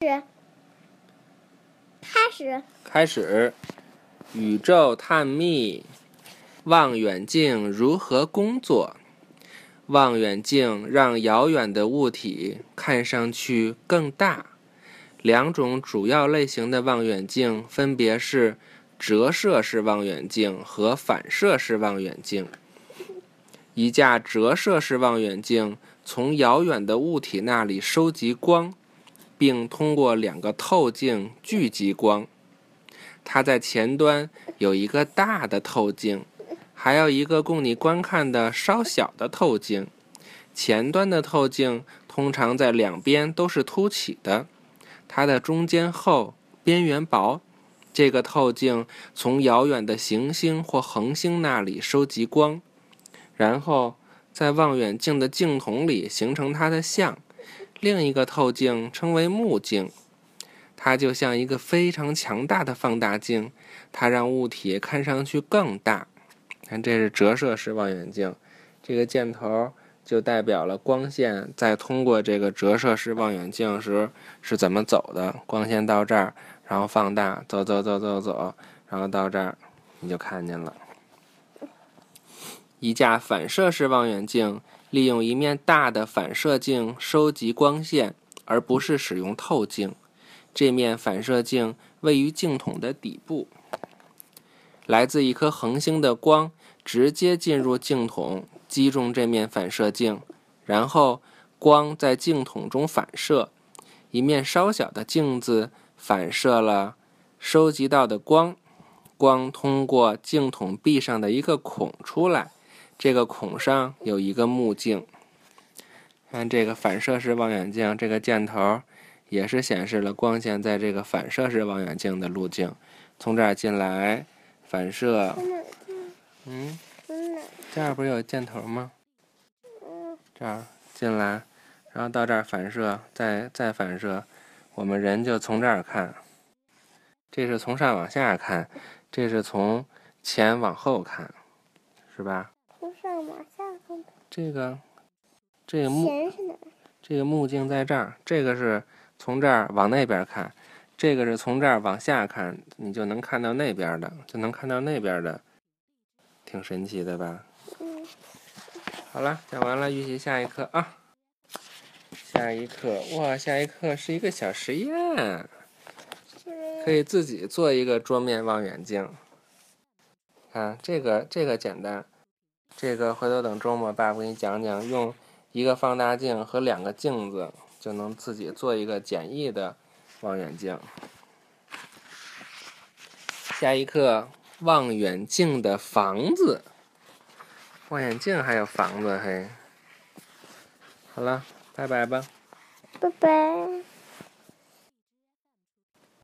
开始，开始。宇宙探秘，望远镜如何工作？望远镜让遥远的物体看上去更大。两种主要类型的望远镜分别是折射式望远镜和反射式望远镜。一架折射式望远镜从遥远的物体那里收集光，并通过两个透镜聚集光。它在前端有一个大的透镜，还有一个供你观看的稍小的透镜。前端的透镜通常在两边都是凸起的，它的中间厚，边缘薄。这个透镜从遥远的行星或恒星那里收集光，然后在望远镜的镜筒里形成它的像。另一个透镜称为目镜。它就像一个非常强大的放大镜，它让物体看上去更大。看，这是折射式望远镜，这个箭头就代表了光线在通过这个折射式望远镜时是怎么走的。光线到这儿，然后放大，走走走走走，然后到这儿，你就看见了。一架反射式望远镜利用一面大的反射镜收集光线，而不是使用透镜。这面反射镜位于镜筒的底部，来自一颗恒星的光直接进入镜筒，击中这面反射镜，然后光在镜筒中反射。一面稍小的镜子反射了收集到的光，光通过镜筒壁上的一个孔出来，这个孔上有一个目镜。看这个反射式望远镜，这个箭头。也是显示了光线在这个反射式望远镜的路径，从这儿进来，反射，嗯，这儿不是有箭头吗？这儿进来，然后到这儿反射，再再反射，我们人就从这儿看，这是从上往下看，这是从前往后看，是吧？这个，这个目，这个目镜在这儿，这个是。从这儿往那边看，这个是从这儿往下看，你就能看到那边的，就能看到那边的，挺神奇的吧？嗯。好了，讲完了，预习下一课啊。下一课，哇，下一课是一个小实验，可以自己做一个桌面望远镜。看这个，这个简单，这个回头等周末爸爸给你讲讲，用一个放大镜和两个镜子。就能自己做一个简易的望远镜。下一课，望远镜的房子。望远镜还有房子嘿。好了，拜拜吧。拜拜。